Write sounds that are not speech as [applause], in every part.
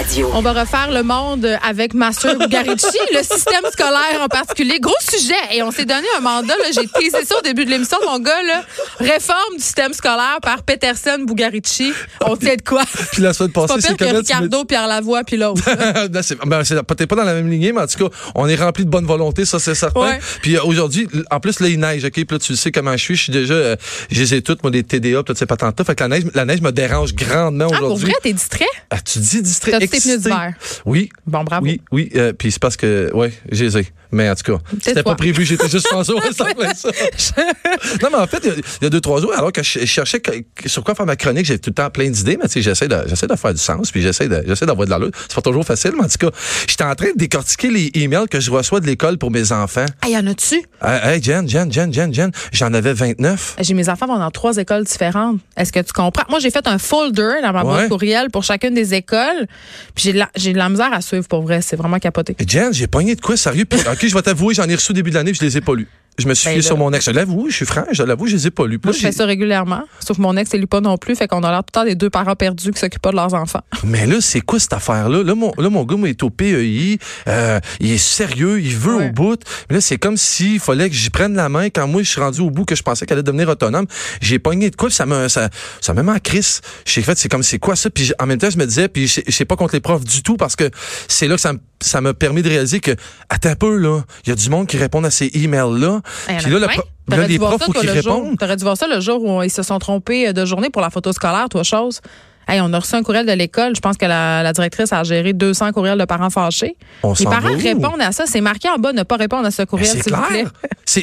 Radio. On va refaire le monde avec Master Bugarici, [laughs] le système scolaire en particulier. Gros sujet. Et on s'est donné un mandat. là, J'ai teasé ça au début de l'émission, mon gars. Là. Réforme du système scolaire par Peterson Bugarici. On tient de quoi? [laughs] Puis la semaine Pas passée, c'est que comment tu me- Ricardo, Pierre Lavoie, puis l'autre. [laughs] Ben, c'est ben, peut-être pas dans la même lignée, mais en tout cas, on est rempli de bonne volonté, ça c'est certain. Ouais. Puis euh, aujourd'hui, en plus là il neige, ok, puis là tu sais comment je suis, je suis déjà, euh, je les ai toutes, moi des TDA, toutes ces patentes là, fait que la neige, la neige me dérange grandement Ah, pour aujourd'hui. vrai, t'es distrait? Ah, tu dis distrait, T'as-tu tes pneus d'hiver? Oui. Bon, bravo. Oui, oui, euh, puis c'est parce que, ouais, je les ai. Mais en tout cas, c'était pas prévu, j'étais juste pensé, ça [laughs] non, mais en fait, il y a- il y, a deux, trois jours, alors que je je cherchais que- sur quoi faire ma chronique, j'ai tout le temps plein d'idées, mais tu sais, j'essaie de, de faire du sens, puis j'essaie de, d'avoir de l'allure. C'est pas toujours facile, mais en tout cas, j'étais en train de décortiquer les emails que je reçois de l'école pour mes enfants. Ah, y en a-tu? Hey, hey, Jen, Jen, Jen, Jen, Jen, j'en avais 29. J'ai mes enfants vont dans trois écoles différentes. Est-ce que tu comprends? Moi, j'ai fait un folder dans ma boîte Ouais. courriel pour chacune des écoles. Puis j'ai de, la- de la misère à suivre pour vrai. C'est vraiment capoté. Jen, j'ai pogné de quoi, sérieux? Puis, [laughs] OK, je vais t'avouer, j'en ai reçu au début de l'année, je les ai pas lus. Je me suis Ben fié sur mon ex. Je l'avoue, je suis franc, je l'avoue, je les ai pas lus. Moi, je fais ça régulièrement. Sauf que mon ex, il lit pas non plus. Fait qu'on a l'air tout le temps des deux parents perdus qui s'occupent pas de leurs enfants. [laughs] Mais là, c'est quoi cette affaire-là? Là, mon, là, mon gars, il est au PEI. euh, il est sérieux, il veut Ouais. au bout. Mais là, c'est comme s'il fallait que j'y prenne la main quand moi, je suis rendu au bout, que je pensais qu'elle allait devenir autonome. J'ai pogné de quoi, ça me, ça, ça me met en crise. J'ai fait, c'est comme, c'est quoi ça? Puis en même temps, je me disais, puis je je sais pas contre les profs du tout, parce que c'est là que ça me- ça m'a permis de réaliser que, attends un peu, là, il y a du monde qui répond à ces emails-là. Hey, Puis là, là, les profs, faut qu'ils répondent. T'aurais dû voir ça le jour où ils se sont trompés de journée pour la photo scolaire, toi, chose. Hey, on a reçu un courriel de l'école. Je pense que la, la directrice a géré 200 courriels de parents fâchés. On Les parents répondent à ça. C'est marqué en bas, ne pas répondre à ce courriel, s'il vous plaît.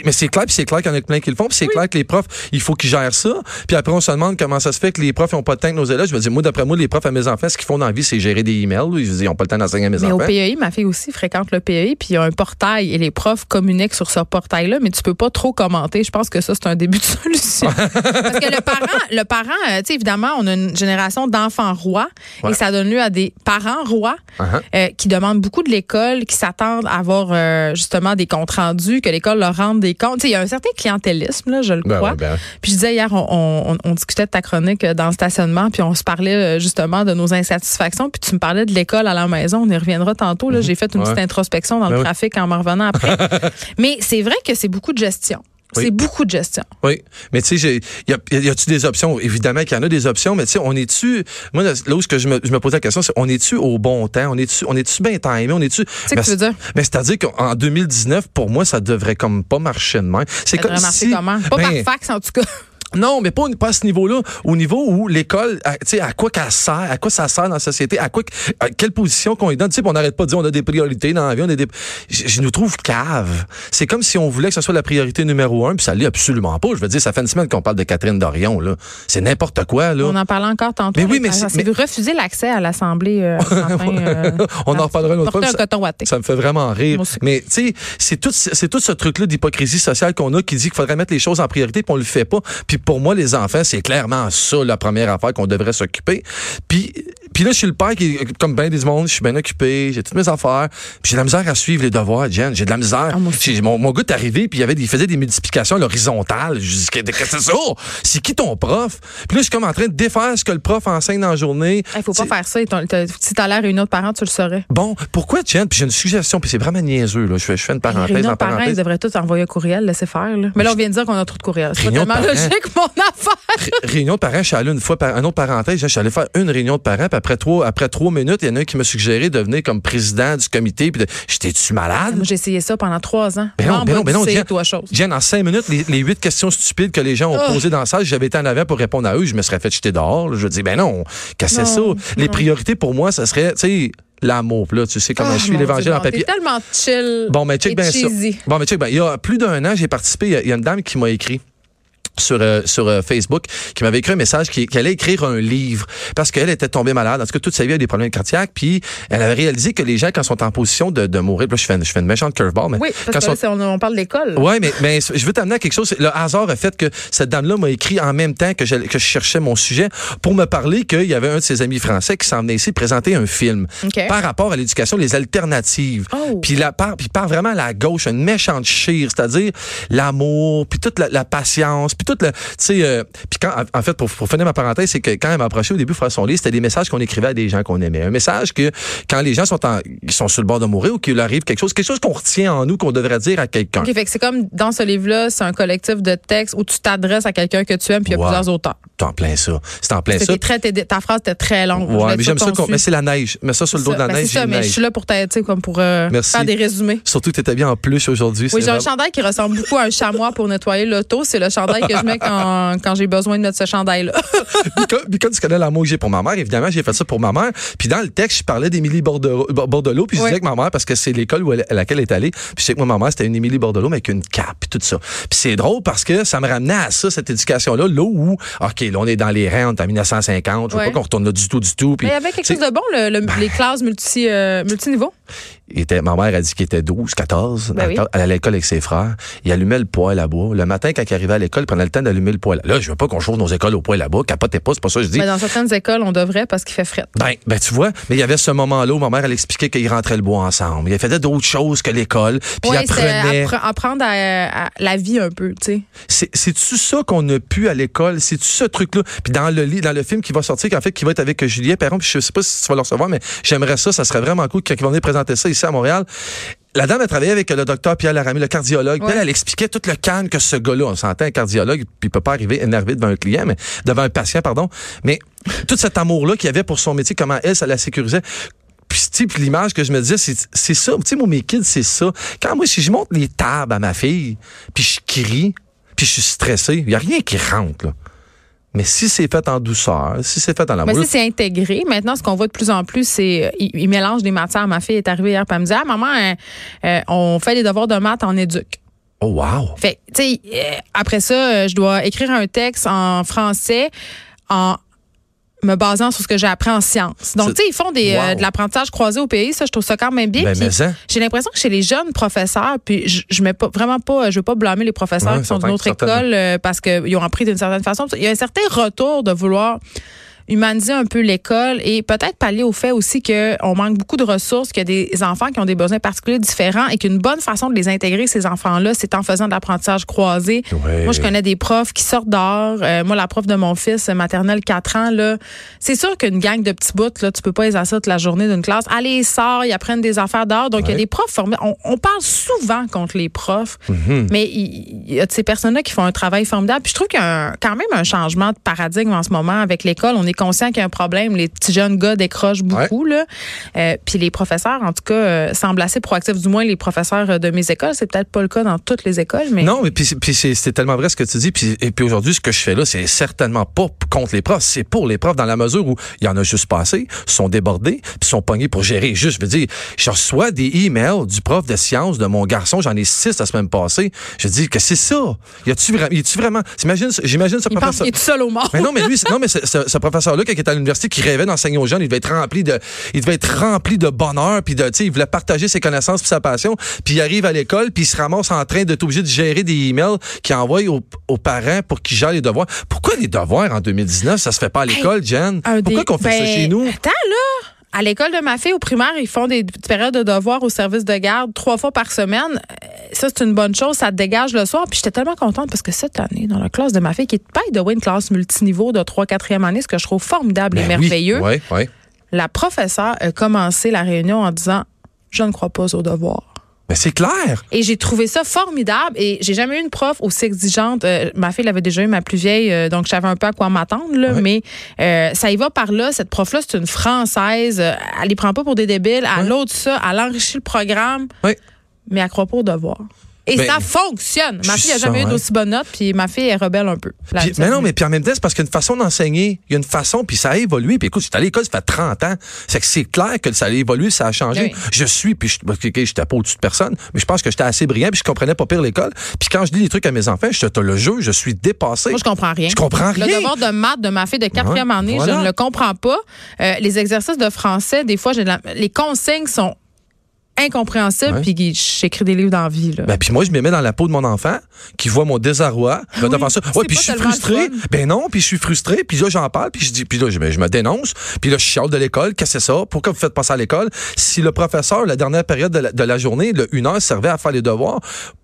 mais c'est clair, puis c'est clair qu'il y en a plein qui le font, puis c'est clair que les profs, il faut qu'ils gèrent ça. Puis après, on se demande comment ça se fait que les profs n'ont pas le temps que nos élèves. Je veux dire, moi, d'après moi, les profs à mes enfants, ce qu'ils font dans la vie, c'est gérer des emails. Ils n'ont pas le temps d'enseigner à mes Mais au enfants. PEI, ma fille aussi fréquente le PEI, puis il y a un portail et les profs communiquent sur ce portail-là, mais tu peux pas trop commenter. Je pense que ça, c'est un début de [laughs] solution. Parce que le parent, le parent, euh, tu sais, évidemment, on a une génération d'enfants rois Ouais. et ça donne lieu à des parents rois Uh-huh. euh, qui demandent beaucoup de l'école, qui s'attendent à avoir euh, justement des comptes rendus, que l'école leur rende des comptes. Il y a un certain clientélisme, là, je le Ben crois. ouais, ben. Puis je disais hier, on, on- on discutait de ta chronique euh, dans le stationnement, puis on se parlait justement de nos insatisfactions, puis tu me parlais de l'école à la maison. On y reviendra tantôt. Là, j'ai fait une. Ouais. petite introspection dans Ben le oui. trafic en me revenant après. [laughs] Mais c'est vrai que c'est beaucoup de gestion. Oui. C'est beaucoup de gestion. Oui, mais tu sais, y a- y a-tu des options? Évidemment qu'il y en a des options, mais tu sais, on est-tu, moi, là où je me, je me posais la question, c'est on est-tu au bon temps? On est-tu, on est-tu bien timé? On est-tu. sais que tu veux dire? Mais c'est-à-dire qu'en 2019, pour moi, ça devrait comme pas marcher de même. C'est Ça comme devrait marcher si. comment? Pas Ben, par fax, en tout cas. Non, mais pas, pas à ce niveau-là. Au niveau où l'école, à- tu sais, à quoi qu'elle sert, à quoi ça sert dans la société, à quoi, à quelle position qu'on lui donne. Tu sais, on n'arrête pas de dire on a des priorités dans la vie, on a des. Je, je nous trouve cave. C'est comme si on voulait que ce soit la priorité numéro un, puis ça l'est absolument pas. Je veux dire, ça fait une semaine qu'on parle de Catherine Dorion, là. C'est n'importe quoi, là. On en parlait encore tantôt. Mais oui, mais c'est- s'est refuser l'accès à l'Assemblée euh, euh, [laughs] On en reparlera une autre fois. mais ça-. Ça me fait vraiment rire. Mais tu sais, c'est tout, c'est tout ce truc-là d'hypocrisie sociale qu'on a qui dit qu'il faudrait mettre les choses en priorité, puis on le fait pas. Puis pour moi, les enfants, c'est clairement ça la première affaire qu'on devrait s'occuper. Puis, puis là, je suis le père qui, comme bien des mondes, je suis bien occupé, j'ai toutes mes affaires. Puis j'ai de la misère à suivre les devoirs, Jen. J'ai de la misère. Ah, mon, mon gars est arrivé, puis il, avait, il faisait des multiplications à l'horizontale. Je dis, qu'est-ce que c'est ça? C'est qui ton prof? Puis là, je suis comme en train de défaire ce que le prof enseigne dans la journée. Il faut pas faire ça. Si t'as l'air une autre parent, tu le saurais. Bon, pourquoi, Jen? Puis j'ai une suggestion, puis c'est vraiment niaiseux, là. Je fais, je fais une parenthèse en de parents, ils parenthèse. devraient tous envoyer un courriel, laisser faire. Là. Mais là, on vient de dire qu'on a trop de courriels. C'est tellement logique, mon [laughs] affaire. Ré- réunion de parents, je suis allé une fois, par, une autre parenthèse, je suis allé faire une réunion de parents, puis après trois, après trois minutes, il y en a un qui m'a suggéré de venir comme président du comité, puis j'étais-tu malade? Moi, j'ai essayé ça pendant trois ans. Ben non, ben non, ben non, chose. Jen, en cinq minutes, les, les huit questions stupides que les gens ont Oh. posées dans la salle, j'avais été en avant pour répondre à eux, je me serais fait jeter dehors. là. Je dis, ben non, cassez ça? Les priorités pour moi, ça serait, tu sais, l'amour. Là, tu sais comment Ah, je suis l'évangile en papier. Tellement chill. Bon, mais check et bien ça. Bon, mais check bien. Il y a plus d'un an, j'ai participé. Il y, a une dame qui m'a écrit. Sur euh, sur euh, Facebook qui m'avait écrit un message qui, qui allait écrire un livre parce qu'elle était tombée malade. En tout cas, toute sa vie, elle a des problèmes cardiaques. Puis elle avait réalisé que les gens, quand sont en position de, de mourir, là, je fais, une, je fais une méchante curveball, mais Oui, quand parce que sont- là, on, on parle d'école. Ouais, mais, mais je veux t'amener à quelque chose. Le hasard a fait que cette dame-là m'a écrit en même temps que je, que je cherchais mon sujet pour me parler qu'il y avait un de ses amis français qui s'en venait ici présenter un film OK. par rapport à l'éducation, les alternatives. Oh. Puis la part, puis part vraiment à la gauche, une méchante chire, c'est-à-dire l'amour, puis toute la, la patience, puis toute le, tu sais, euh, puis quand, en fait, pour, pour finir ma parenthèse, c'est que quand elle m'a approché au début pour faire son livre, c'était des messages qu'on écrivait à des gens qu'on aimait. Un message que quand les gens sont en, ils sont sur le bord de mourir ou qu'il arrive quelque chose, quelque chose qu'on retient en nous, qu'on devrait dire à quelqu'un. OK, fait que c'est comme dans ce livre-là, c'est un collectif de textes où tu t'adresses à quelqu'un que tu aimes, puis il y a plusieurs auteurs. C'est en plein ça. C'est en plein ça. Très, ta phrase était très longue. Ouais, mais j'aime ça. qu'on Mais c'est la neige. Mets ça sur le dos de la Ben, neige. c'est ça, je suis là pour t'aider, comme pour euh, faire des résumés. Surtout que tu étais bien en plus aujourd'hui. Oui, j'ai un chandail qui ressemble beaucoup à un chamois pour nettoyer l'auto. C'est le chandail que je mets [laughs] quand, quand j'ai besoin de mettre ce chandail-là. [laughs] Puis quand- tu connais l'amour que j'ai pour ma mère, évidemment, j'ai fait ça pour ma mère. Puis dans le texte, je parlais d'Émilie Bordelot, Bordelot puis je Oui. disais que ma mère, parce que c'est l'école où elle- à laquelle elle est allée, puis je sais que moi, ma mère, c'était une Émilie Bordelot, mais avec une cape, puis tout ça. Puis c'est drôle parce que ça me ramenait à ça, cette éducation-là, là où, OK, là, on est dans les est en 1950, je veux Ouais. pas qu'on retourne là du tout, du tout. Puis, Mais il y avait quelque chose de bon, le- le- les classes multi, euh, multiniveaux? Il était, ma mère a dit qu'il était 12, 14. Ben oui. Elle allait à l'école avec ses frères. Il allumait le poêle à bois. Le matin, quand il arrivait à l'école, il prenait le temps d'allumer le poêle. Là, je veux pas qu'on chauffe nos écoles au poêle à bois. Capotez pas, c'est pas ça que je dis. Mais dans certaines écoles, on devrait parce qu'il fait fret. Ben, ben, tu vois, mais il y avait ce moment-là où ma mère, elle expliquait qu'ils rentraient le bois ensemble. Il faisait d'autres choses que l'école. Puis apprenait. appre- apprendre à, à la vie un peu, tu sais. C'est- C'est-tu ça qu'on a pu à l'école? C'est-tu ce truc-là? Puis dans le lit, dans le film qui va sortir, en fait, qui va être avec Julien Perron, puis je sais pas si tu vas le recevoir, mais j'aimerais ça, ça serait vraiment cool quand ils vont venir présenter ça ici à Montréal. La dame a travaillé avec le docteur Pierre Laramie, le cardiologue. Puis Ouais. Elle, elle expliquait tout le calme que ce gars-là, on s'entend un cardiologue, puis il peut pas arriver énervé devant un client, mais devant un patient, pardon. Mais tout cet amour-là qu'il y avait pour son métier, comment elle, ça la sécurisait. Puis, tu sais, puis l'image que je me disais, c'est c'est ça. Tu sais, moi, mes kids, c'est ça. Quand moi, si je monte les tables à ma fille, puis je crie, puis je suis stressé, il n'y a rien qui rentre, là. Mais si c'est fait en douceur, si c'est fait en Mais amour, si c'est intégré, maintenant, ce qu'on voit de plus en plus, c'est euh, ils ils mélangent des matières. Ma fille est arrivée hier, puis elle me dit Ah, maman, euh, euh, on fait des devoirs de maths en éduc. oh wow! Fait, tu sais, euh, après ça, euh, je dois écrire un texte en français en me basant sur ce que j'ai appris en sciences. Donc, tu sais, ils font des, euh, de l'apprentissage croisé au pays. Ça, je trouve ça quand même bien. Ben, ça. J'ai l'impression que chez les jeunes professeurs, puis je, je mets pas vraiment pas, je veux pas blâmer les professeurs Ouais, qui sont d'une autre école euh, parce qu'ils ont appris d'une certaine façon. Il y a un certain retour de vouloir humaniser un peu l'école et peut-être pallier au fait aussi qu'on manque beaucoup de ressources, qu'il y a des enfants qui ont des besoins particuliers différents et qu'une bonne façon de les intégrer, ces enfants-là, c'est en faisant de l'apprentissage croisé. Ouais. Moi, je connais des profs qui sortent dehors. Euh, moi, la prof de mon fils, maternelle 4 ans, là, c'est sûr qu'une gang de petits bouts, là, tu peux pas les asseoir toute la journée d'une classe. Allez, ils sortent, ils apprennent des affaires dehors. Donc, il y a des profs formés. On, on parle souvent contre les profs, Mhm. mais il il y a de ces personnes-là qui font un travail formidable. Puis je trouve qu'il y a un- quand même un changement de paradigme en ce moment avec l'école. On est conscient qu'il y a un problème. Les petits jeunes gars décrochent beaucoup. Là. Euh, puis les professeurs, en tout cas, euh, semblent assez proactifs. Du moins, les professeurs euh, de mes écoles. C'est peut-être pas le cas dans toutes les écoles, mais... Non, mais puis, c'est- puis c'est c'est tellement vrai ce que tu dis. Puis, et puis aujourd'hui, ce que je fais là, c'est certainement pas contre les profs, c'est pour les profs dans la mesure où il y en a juste pas assez, sont débordés, puis sont pognés pour gérer. Juste, je veux dire, je reçois des emails du prof de sciences de mon garçon, j'en ai six la semaine passée. Je dis que c'est ça. Y a-tu vraiment, y a-tu vraiment, j'imagine, ce il pense professeur. qu'il est tout seul au monde. Mais non, mais lui, non, mais ce, ce- ce professeur-là, il était à l'université, qui rêvait d'enseigner aux jeunes, il devait être rempli de, il devait être rempli de bonheur, puis de, tu sais, il voulait partager ses connaissances puis sa passion, puis il arrive à l'école, puis il se ramasse en train d'être obligé de gérer des emails qu'il envoie aux, aux parents pour qu'ils gèrent les devoirs. Pourquoi les devoirs en 2019, ça se fait pas à l'école, Jen? Pourquoi des- qu'on fait ça ben, chez nous? Attends, là. À l'école de ma fille, au primaire, ils font des périodes de devoirs au service de garde trois fois par semaine. Euh, Ça, c'est une bonne chose. Ça te dégage le soir. Puis j'étais tellement contente parce que cette année, dans la classe de ma fille, qui est pas de une classe multiniveau de 3 4e année, ce que je trouve formidable et Ben oui, merveilleux, la professeure a commencé la réunion en disant Je ne crois pas aux devoirs. Mais c'est clair. Et j'ai trouvé ça formidable. Et j'ai jamais eu une prof aussi exigeante. Euh, ma fille l'avait déjà eu, ma plus vieille, euh, donc je savais un peu à quoi m'attendre. Là, Ouais. Mais euh, ça y va par là. Cette prof-là, c'est une Française. Euh, Elle les prend pas pour des débiles. Elle Ouais. l'autre ça. Elle enrichit le programme. Oui. Mais elle croit pas au devoir. Et Ben, ça fonctionne. Ma fille n'a sens, jamais eu ouais. d'aussi bonne note, puis ma fille est rebelle un peu. Puis- mais non, mais puis en même temps, c'est parce qu'il y a une façon d'enseigner. Il y a une façon, puis ça a évolué. Puis écoute, j'étais à l'école, ça fait 30 ans. C'est que c'est clair que ça a évolué, ça a changé. Oui. Je suis, puis je j'étais pas au-dessus de personne, mais je pense que j'étais assez brillant, puis je comprenais pas pire l'école. Puis quand je dis des trucs à mes enfants, je te le jeu, je suis dépassé. Moi, je comprends rien. Je comprends rien. Le devoir de maths de ma fille de quatrième année, voilà. je ne le comprends pas. Euh, les exercices de français, des fois, j'ai de la- les consignes sont incompréhensibles, Ouais. puis j'écris des livres d'envie. là. Ben, puis moi, je me mets dans la peau de mon enfant qui voit mon désarroi. Va oui. devant ça. Ouais, puis je suis frustré. Ben non, puis je suis frustré. Puis là, j'en parle. Puis je dis, puis là, je, me- je me dénonce. Puis là, je chiale de l'école. Qu'est-ce que c'est ça? Pourquoi vous faites passer à l'école? Si le professeur, la dernière période de la, de la journée, le une heure, servait à faire les devoirs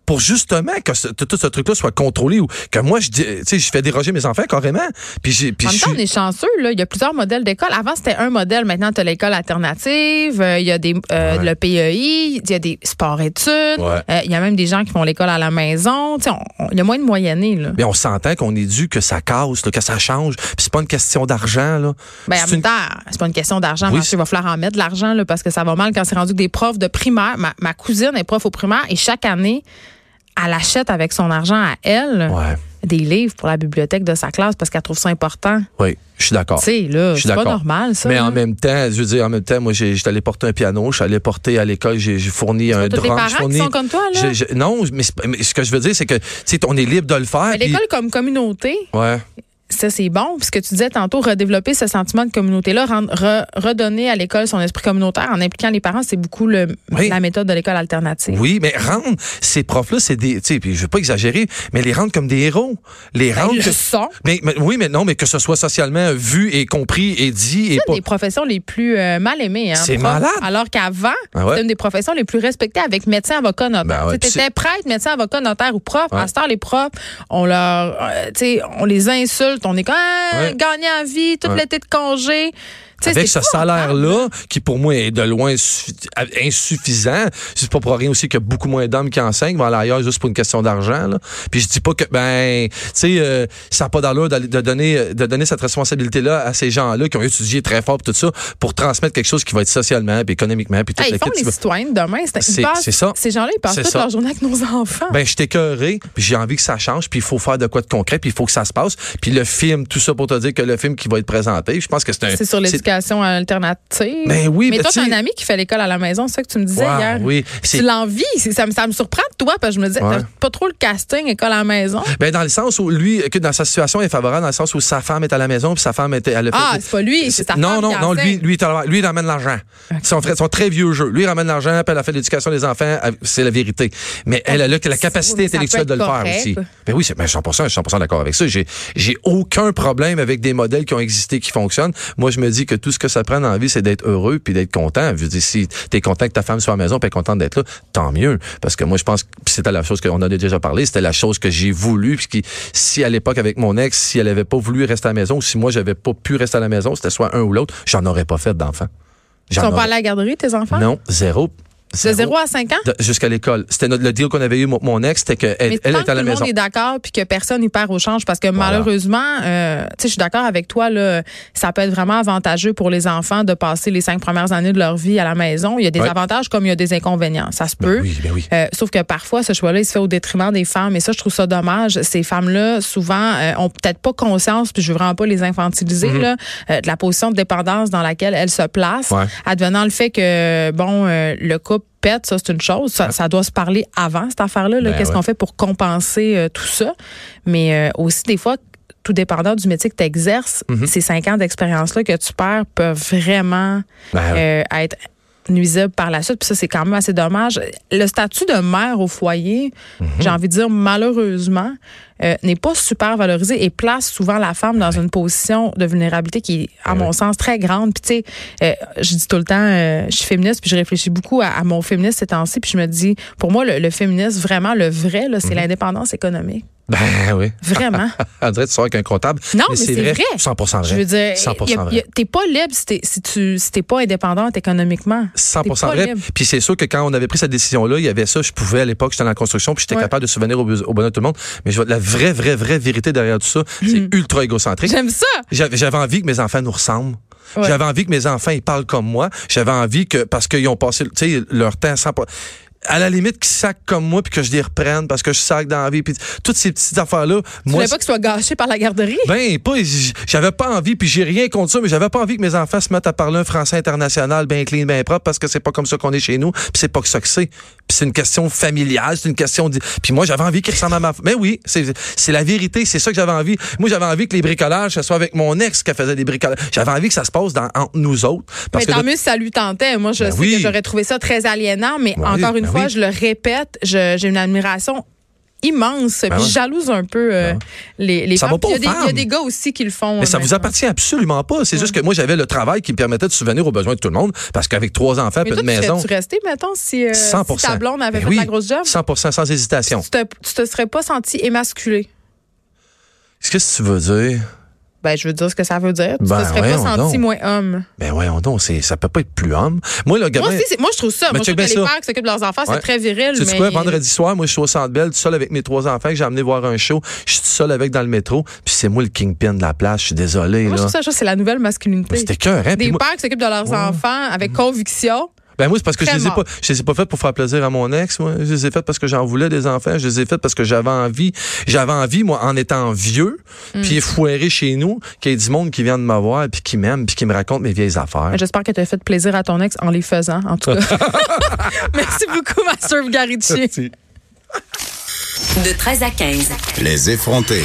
pour justement que ce- tout ce truc-là soit contrôlé ou que moi, je dis, tu sais, je fais déroger mes enfants carrément. Puis j'ai, puis En même temps, on est chanceux. Là. Il y a plusieurs modèles d'école. Avant, c'était un modèle. Maintenant, tu as l'école alternative. euh, Il y a des, euh, Ouais. le PEI. Il y a des sports-études. Ouais. euh, Il y a même des gens qui font l'école à la maison. Tu sais, on- on- Il y a moins de moyennés. Là. Mais on s'entend qu'on est dû que ça casse, là, que ça change. Puis c'est pas une question d'argent, là. Ben, en même une- temps, c'est pas une question d'argent. Oui. Il va falloir en mettre de l'argent là, parce que ça va mal quand c'est rendu que des profs de primaire. Ma, ma cousine est prof au primaire et chaque année, elle achète avec son argent à elle Ouais. des livres pour la bibliothèque de sa classe parce qu'elle trouve ça important. Oui, je suis d'accord. Tu sais, là, Je c'est pas normal, ça. Mais en même temps, je veux dire, en même temps, moi, j'étais allé porter un piano, je suis allé porter à l'école, j'ai fourni un tous les parents j'ai qui sont comme toi, là? non, mais, c'est ce que je veux dire, c'est que, tu on est libre de le faire. L'école comme communauté, Ouais. Ça c'est bon. Puis ce que tu disais tantôt, redévelopper ce sentiment de communauté-là, rendre- re- redonner à l'école son esprit communautaire en impliquant les parents, c'est beaucoup le, Oui. la méthode de l'école alternative. Oui, mais rendre ces profs-là, c'est des, tu sais, puis je veux pas exagérer, mais les rendre comme des héros. Les Ben, rendre ils que- le sont. mais, mais- oui, mais non, mais que ce soit socialement vu et compris et dit et C'est pas. une des professions les plus euh, mal aimées. Hein, C'est malade. Alors qu'avant, Ah ouais? c'était une des professions les plus respectées avec médecin, avocat, notaire. Ben ouais, étais prêtre, médecin, avocat, notaire ou prof. Ouais. À ce temps, les profs, on leur, euh, tu sais, on les insulte, on est comme ah, Ouais. gagner en vie, tout Ouais. l'été de congé. Avec ce salaire-là, qui pour moi est de loin suffi- insuffisant, c'est pas pour rien aussi qu'il y a beaucoup moins d'hommes qui enseignent, vont aller ailleurs juste pour une question d'argent. là. Puis je dis pas que, ben, tu sais, euh, ça n'a pas d'allure de donner, de donner cette responsabilité-là à ces gens-là qui ont étudié très fort tout ça pour transmettre quelque chose qui va être socialement puis économiquement puis tout Hey, ils font les citoyens de demain. C'est- ça. Ces gens-là, ils passent toute ça. leur journée avec nos enfants. Ben, je t'ai écœuré, puis j'ai envie que ça change, puis il faut faire de quoi de concret, puis il faut que ça se passe. Puis le film, tout ça pour te dire que le film qui va être présenté, je pense que c'est un... c'est sur l'éducation alternative. Ben oui, mais ben toi, tu tu as sais- un ami qui fait l'école à la maison, c'est ça que tu me disais Wow, hier. oui. C'est- Tu l'envies. Ça, me- ça me surprend de toi parce que je me disais, Ouais. t'as pas trop le casting école à la maison. Ben dans le sens où lui, que dans sa situation est favorable, dans le sens où sa femme est à la maison, puis sa femme était, a fait- Ah, c'est pas lui, c'est sa non, femme non, qui non, lui, lui, lui, il ramène l'argent. Son frère, son très vieux jeu. Lui, il ramène l'argent, puis elle a fait l'éducation des enfants, c'est la vérité. Mais elle, a que la capacité intellectuelle de le faire aussi. Ben oui, c'est, ben, 100%, je suis 100% d'accord avec ça. J'ai, j'ai aucun problème avec des modèles qui ont existé, qui fonctionnent. Moi, je me dis que tout ce que ça prend dans la vie, c'est d'être heureux puis d'être content. Je veux dire, si t'es content que ta femme soit à la maison puis contente d'être là, tant mieux. Parce que moi, je pense que c'était la chose qu'on en a déjà parlé, c'était la chose que j'ai voulu. Puis qui, si à l'époque avec mon ex, si elle avait pas voulu rester à la maison, ou si moi j'avais pas pu rester à la maison, c'était soit un ou l'autre, j'en aurais pas fait d'enfant. Ils sont pas allés à la garderie, tes enfants? Non, zéro. De 0 à 5 ans? Jusqu'à l'école. C'était notre, le deal qu'on avait eu, mon, mon ex, c'était qu'elle elle que à la tout le maison. monde est d'accord puis que personne n'y perd au change parce que Voilà. malheureusement, euh, tu sais, je suis d'accord avec toi là, ça peut être vraiment avantageux pour les enfants de passer les cinq premières années de leur vie à la maison. Il y a des Ouais. avantages comme il y a des inconvénients. Ça se Ben peut. oui, ben oui. Euh, sauf que parfois, ce choix-là, il se fait au détriment des femmes. Et ça, je trouve ça dommage. Ces femmes-là, souvent, euh, ont peut-être pas conscience, puis je veux vraiment pas les infantiliser, là, euh, de la position de dépendance dans laquelle elles se placent. Ouais. advenant le fait que, bon, euh, le couple pète, ça, c'est une chose. Ça, ça doit se parler avant, cette affaire-là. là. Ben Qu'est-ce ouais. qu'on fait pour compenser euh, tout ça? Mais euh, aussi, des fois, tout dépendant du métier que tu exerces, Mhm. ces cinq ans d'expérience-là que tu perds peuvent vraiment Ben ouais. euh, être nuisibles par la suite. Puis ça, c'est quand même assez dommage. Le statut de mère au foyer, Mhm. j'ai envie de dire malheureusement, euh, n'est pas super valorisé et place souvent la femme dans une position de vulnérabilité qui est, à Ben mon sens, très grande. Puis tu sais, euh, je dis tout le temps, euh, je suis féministe, puis je réfléchis beaucoup à, à mon féminisme ces temps-ci, puis je me dis, pour moi, le, le féminisme, vraiment, le vrai, là, c'est Mhm. l'indépendance économique. Ben [laughs] oui. Vraiment? [laughs] On dirait que tu sors avec un comptable. Non, mais c'est vrai. 100% vrai. Je veux dire, 100% y a- y a- vrai. t'es pas libre si t'es si tu si t'es pas indépendante économiquement. 100% T'es pas vrai. libre. Puis c'est sûr que quand on avait pris cette décision-là, il y avait ça. Je pouvais à l'époque, j'étais dans la construction, puis j'étais Ouais. capable de subvenir au, au bonheur de tout le monde. Mais je vois la vraie, vraie, vraie vérité derrière tout ça, c'est ultra égocentrique. J'aime ça. J'avais envie que mes enfants nous ressemblent. Ouais. J'avais envie que mes enfants ils parlent comme moi. J'avais envie que parce qu'ils ont passé tu sais, leur temps sans à la limite qui sac comme moi puis que je les reprenne parce que je sac dans la vie puis toutes ces petites affaires là Tu voulais pas qu'ils soient gâchés par la garderie? ben pas j'avais pas envie puis j'ai rien contre ça mais j'avais pas envie que mes enfants se mettent à parler un français international bien clean bien propre parce que c'est pas comme ça qu'on est chez nous puis c'est pas que ça que c'est. Puis c'est une question familiale c'est une question de... puis moi j'avais envie qu'ils ressemblent à ma mais oui c'est c'est la vérité c'est ça que j'avais envie. Moi j'avais envie que les bricolages ce soit avec mon ex qui faisait des bricolages j'avais envie que ça se passe dans, entre nous autres parce mais tant mieux si ça lui tentait. Moi je ben sais que j'aurais trouvé ça très aliénant mais ben encore une ben fois je le répète, j'ai une admiration immense. Ben puis jalouse un peu euh, ben les, les femmes. Il y, a des, gars aussi qui le font. Mais ça vous appartient absolument pas. C'est juste que moi, j'avais le travail qui me permettait de souvenir aux besoins de tout le monde parce qu'avec trois enfants et une maison. Tu resté, mettons, si, euh, si ta blonde avait ben fait la grosse job? 100 sans hésitation. Tu te, tu te serais pas senti émasculé? Qu'est-ce que tu veux dire? Ben, je veux dire ce que ça veut dire. Tu ben, te serais pas senti moins homme. Ben voyons donc, c'est, ça peut pas être plus homme. Moi, le moi, aussi, moi je trouve ça. moi, je trouve que les pères qui s'occupent de leurs enfants, c'est très viril. Tu sais quoi, vendredi soir, moi, je suis au Centre Bell, tout seul avec mes trois enfants que j'ai amené voir un show. Je suis tout seul avec dans le métro, puis c'est moi le kingpin de la place. Je suis désolé. Moi, je trouve ça, c'est la nouvelle masculinité. C'était cœur, hein? Des pères qui s'occupent de leurs enfants avec conviction. Ben moi, c'est parce que je les ai pas, je les ai pas faites pour faire plaisir à mon ex, moi. Je les ai faites parce que j'en voulais des enfants. Je les ai faites parce que j'avais envie. J'avais envie, moi, en étant vieux, mm. puis foiré chez nous, qu'il y ait du monde qui vient de me voir, puis qui m'aime, puis qui me raconte mes vieilles affaires. J'espère que tu as fait plaisir à ton ex en les faisant, en tout cas. [laughs] [laughs] Merci beaucoup, ma sœur Garici. De 13 à 15. Les effrontés.